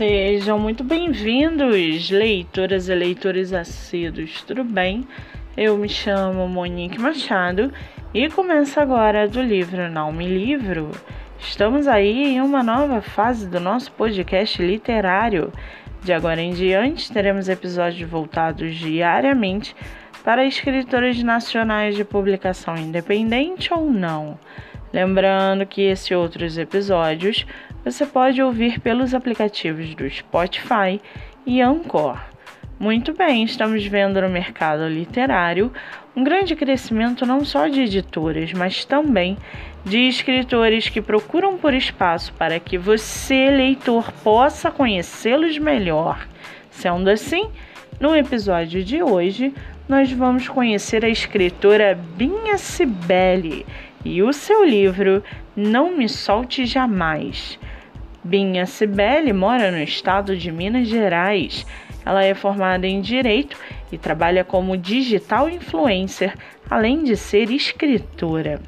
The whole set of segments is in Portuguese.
Sejam muito bem-vindos, leitoras e leitores assíduos, tudo bem? Eu me chamo Monique Machado e começo agora do livro Não Me Livro. Estamos aí em uma nova fase do nosso podcast literário. De agora em diante, teremos episódios voltados diariamente para escritores nacionais de publicação independente ou não. Lembrando que esses outros episódios você pode ouvir pelos aplicativos do Spotify e Anchor. Muito bem, estamos vendo no mercado literário um grande crescimento não só de editoras, mas também de escritores que procuram por espaço para que você, leitor, possa conhecê-los melhor. Sendo assim, no episódio de hoje, nós vamos conhecer a escritora Binha Cibele e o seu livro Não Me Solte Jamais. Binha Cibele mora no estado de Minas Gerais. Ela é formada em Direito e trabalha como digital influencer, além de ser escritora.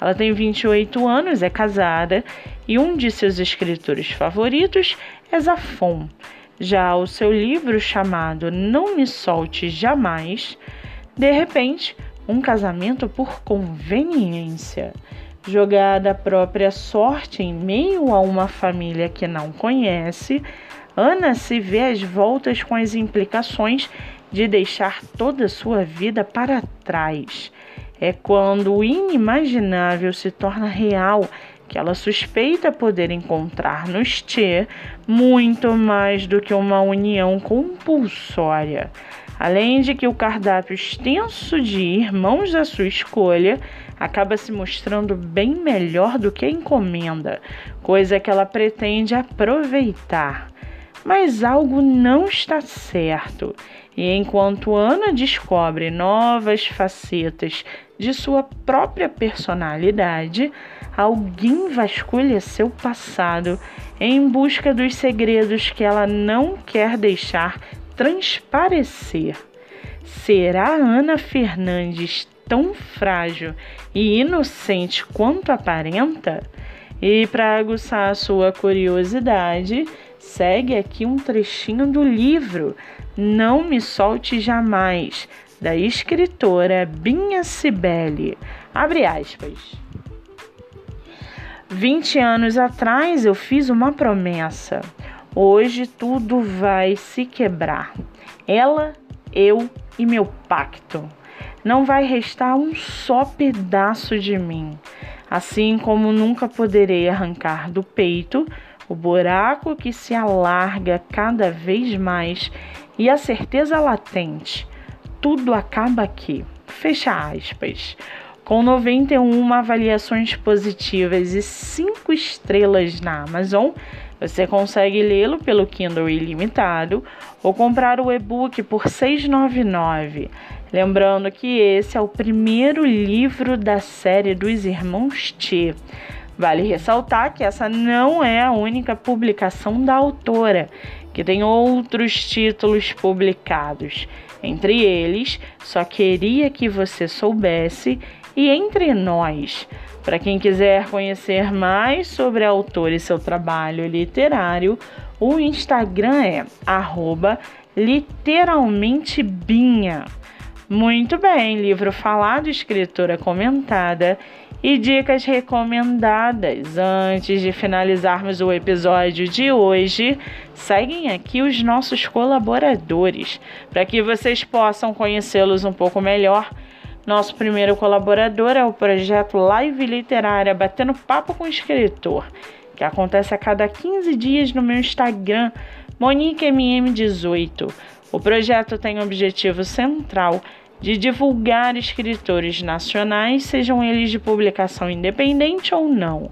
Ela tem 28 anos, é casada e um de seus escritores favoritos é Zafon. Já o seu livro chamado Não Me Solte Jamais, de repente, um casamento por conveniência. Jogada a própria sorte em meio a uma família que não conhece, Ana se vê às voltas com as implicações de deixar toda a sua vida para trás. É quando o inimaginável se torna real que ela suspeita poder encontrar no Tchê muito mais do que uma união compulsória. Além de que o cardápio extenso de irmãos da sua escolha acaba se mostrando bem melhor do que a encomenda, coisa que ela pretende aproveitar. Mas algo não está certo, e enquanto Ana descobre novas facetas de sua própria personalidade, alguém vasculha seu passado em busca dos segredos que ela não quer deixar transparecer. Será Ana Fernandes tão frágil e inocente quanto aparenta? E para aguçar a sua curiosidade, segue aqui um trechinho do livro Não Me Solte Jamais, da escritora Binha Cibele. Abre aspas. 20 anos atrás eu fiz uma promessa. Hoje tudo vai se quebrar. Ela, eu e meu pacto. Não vai restar um só pedaço de mim. Assim como nunca poderei arrancar do peito o buraco que se alarga cada vez mais e a certeza latente. Tudo acaba aqui. Fecha aspas. Com 91 avaliações positivas e 5 estrelas na Amazon, você consegue lê-lo pelo Kindle ilimitado ou comprar o e-book por R$ 6,99. Lembrando que esse é o primeiro livro da série dos Irmãos T. Vale ressaltar que essa não é a única publicação da autora, que tem outros títulos publicados. Entre eles, só queria que você soubesse e entre nós. Para quem quiser conhecer mais sobre a autora e seu trabalho literário, o Instagram é literalmentebinha. Muito bem, livro falado, escritora comentada e dicas recomendadas. Antes de finalizarmos o episódio de hoje, seguem aqui os nossos colaboradores para que vocês possam conhecê-los um pouco melhor nosso primeiro colaborador é o projeto Live Literária Batendo Papo com o Escritor, que acontece a cada 15 dias no meu Instagram, MoniqueMM18. O projeto tem o objetivo central de divulgar escritores nacionais, sejam eles de publicação independente ou não.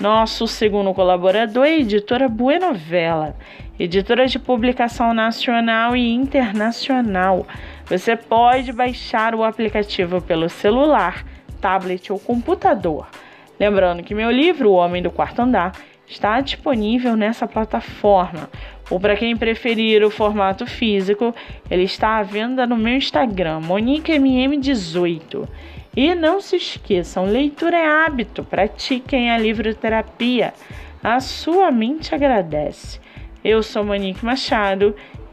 Nosso segundo colaborador é a editora Buenovela, editora de publicação nacional e internacional você pode baixar o aplicativo pelo celular, tablet ou computador. Lembrando que meu livro, O Homem do Quarto Andar, está disponível nessa plataforma. Ou para quem preferir o formato físico, ele está à venda no meu Instagram, MoniqueMM18. E não se esqueçam, leitura é hábito, pratiquem a livroterapia. A sua mente agradece. Eu sou Monique Machado